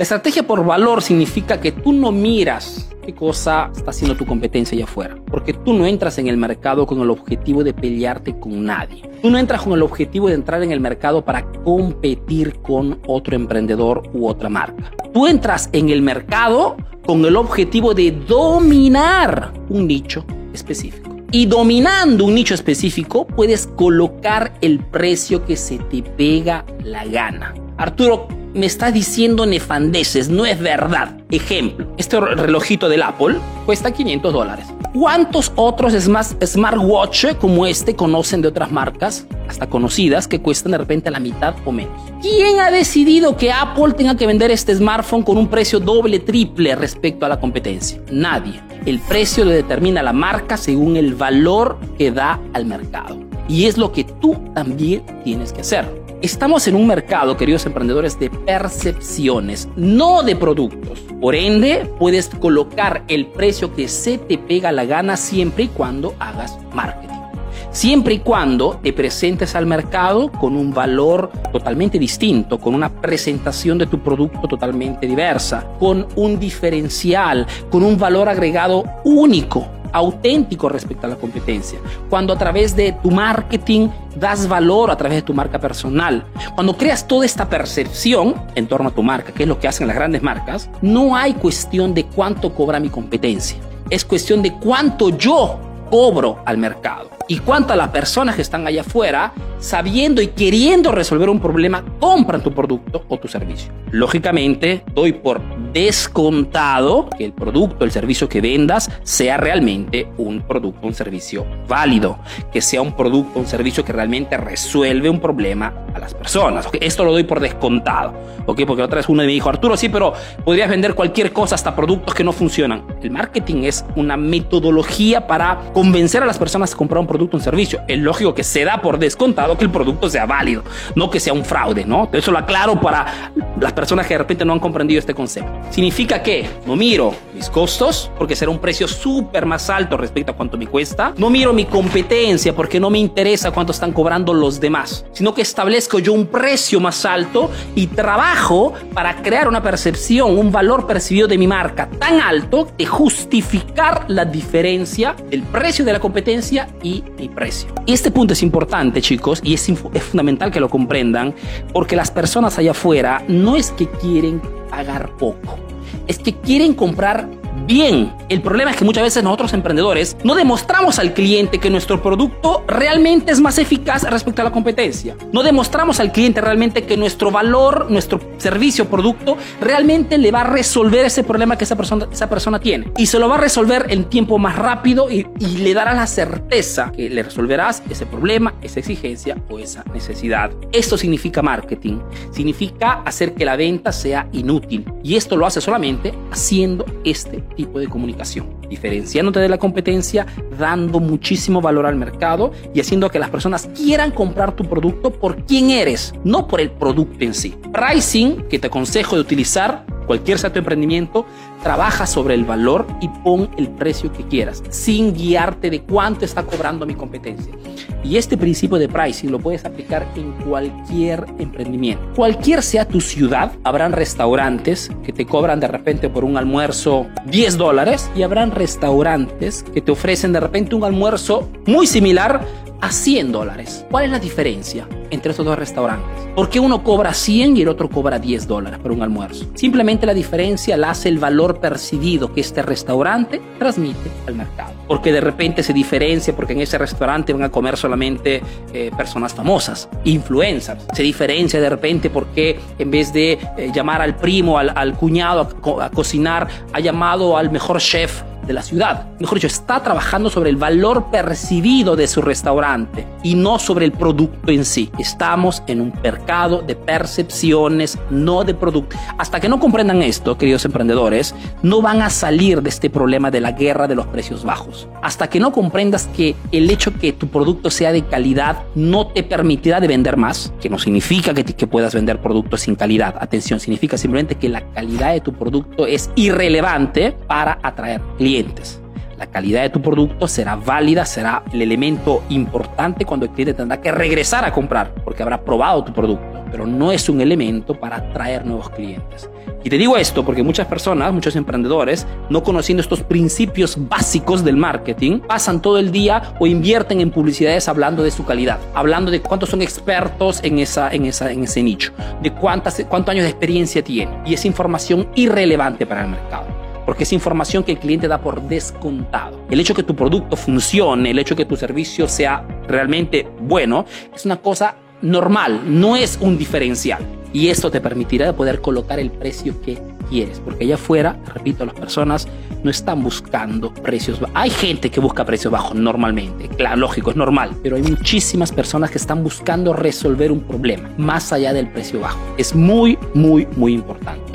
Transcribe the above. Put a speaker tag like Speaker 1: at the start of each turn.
Speaker 1: La estrategia por valor significa que tú no miras qué cosa está haciendo tu competencia allá afuera, porque tú no entras en el mercado con el objetivo de pelearte con nadie. Tú no entras con el objetivo de entrar en el mercado para competir con otro emprendedor u otra marca. Tú entras en el mercado con el objetivo de dominar un nicho específico. Y dominando un nicho específico, puedes colocar el precio que se te pega la gana. Arturo, me está diciendo nefandeces, no es verdad. Ejemplo, este relojito del Apple cuesta 500 dólares. ¿Cuántos otros smartwatch como este conocen de otras marcas, hasta conocidas, que cuestan de repente la mitad o menos? ¿Quién ha decidido que Apple tenga que vender este smartphone con un precio doble, triple respecto a la competencia? Nadie. El precio lo determina la marca según el valor que da al mercado. Y es lo que tú también tienes que hacer. Estamos en un mercado, queridos emprendedores, de percepciones, no de productos. Por ende, puedes colocar el precio que se te pega la gana siempre y cuando hagas marketing. Siempre y cuando te presentes al mercado con un valor totalmente distinto, con una presentación de tu producto totalmente diversa, con un diferencial, con un valor agregado único auténtico respecto a la competencia. Cuando a través de tu marketing das valor a través de tu marca personal. Cuando creas toda esta percepción en torno a tu marca, que es lo que hacen las grandes marcas, no hay cuestión de cuánto cobra mi competencia. Es cuestión de cuánto yo cobro al mercado. Y cuánto a las personas que están allá afuera, sabiendo y queriendo resolver un problema, compran tu producto o tu servicio. Lógicamente, doy por descontado que el producto, el servicio que vendas sea realmente un producto, un servicio válido, que sea un producto, un servicio que realmente resuelve un problema a las personas. Esto lo doy por descontado, ¿ok? Porque otra vez uno me dijo, Arturo, sí, pero podrías vender cualquier cosa, hasta productos que no funcionan. El marketing es una metodología para convencer a las personas a comprar un producto, un servicio. Es lógico que se da por descontado que el producto sea válido, no que sea un fraude, ¿no? Eso lo aclaro para las personas que de repente no han comprendido este concepto. Significa que no miro mis costos, porque será un precio súper más alto respecto a cuánto me cuesta. No miro mi competencia, porque no me interesa cuánto están cobrando los demás, sino que establezco yo un precio más alto y trabajo para crear una percepción, un valor percibido de mi marca tan alto de justificar la diferencia del precio de la competencia y mi precio. Y este punto es importante, chicos, y es, es fundamental que lo comprendan, porque las personas allá afuera no es que quieren pagar poco, es que quieren comprar bien. El problema es que muchas veces nosotros emprendedores no demostramos al cliente que nuestro producto realmente es más eficaz respecto a la competencia. No demostramos al cliente realmente que nuestro valor, nuestro servicio producto realmente le va a resolver ese problema que esa persona, esa persona tiene. Y se lo va a resolver en tiempo más rápido y, y le dará la certeza que le resolverás ese problema, esa exigencia o esa necesidad. Esto significa marketing. Significa hacer que la venta sea inútil. Y esto lo hace solamente haciendo este tipo de comunicación, diferenciándote de la competencia, dando muchísimo valor al mercado y haciendo que las personas quieran comprar tu producto por quién eres, no por el producto en sí. Pricing, que te aconsejo de utilizar, cualquier sea tu emprendimiento, trabaja sobre el valor y pon el precio que quieras, sin guiarte de cuánto está cobrando mi competencia. Y este principio de pricing lo puedes aplicar en cualquier emprendimiento. Cualquier sea tu ciudad, habrán restaurantes que te cobran de repente por un almuerzo 10 dólares y habrán restaurantes que te ofrecen de repente un almuerzo muy similar a 100 dólares. ¿Cuál es la diferencia entre estos dos restaurantes? ¿Por qué uno cobra 100 y el otro cobra 10 dólares por un almuerzo? Simplemente la diferencia la hace el valor percibido que este restaurante transmite al mercado. Porque de repente se diferencia porque en ese restaurante van a comer solamente eh, personas famosas, influencers. Se diferencia de repente porque en vez de eh, llamar al primo, al, cuñado a, a cocinar, ha llamado al mejor chef de la ciudad. Mejor dicho, está trabajando sobre el valor percibido de su restaurante y no sobre el producto en sí. Estamos en un mercado de percepciones, no de producto. Hasta que no comprendan esto, queridos emprendedores, no van a salir de este problema de la guerra de los precios bajos. Hasta que no comprendas que el hecho que tu producto sea de calidad no te permitirá de vender más, que no significa que, que puedas vender productos sin calidad. Atención, significa simplemente que la calidad de tu producto es irrelevante para atraer la calidad de tu producto será válida, será el elemento importante cuando el cliente tendrá que regresar a comprar porque habrá probado tu producto. pero no es un elemento para atraer nuevos clientes. Y te digo esto porque muchas personas, muchos emprendedores, no conociendo estos principios básicos del marketing, pasan todo el día o invierten en publicidades hablando de su calidad, hablando de cuántos son expertos en, esa, en, esa, en ese nicho, de cuántos años de experiencia tienen. Y es información irrelevante para el mercado porque es información que el cliente da por descontado. El hecho que tu producto funcione, el hecho que tu servicio sea realmente bueno, es una cosa normal, no es un diferencial. Y esto te permitirá poder colocar el precio que quieres, porque allá afuera, repito, las personas no están buscando precios bajos. Hay gente que busca precios bajos normalmente, claro, lógico, es normal, pero hay muchísimas personas que están buscando resolver un problema más allá del precio bajo. Es muy, muy, muy importante.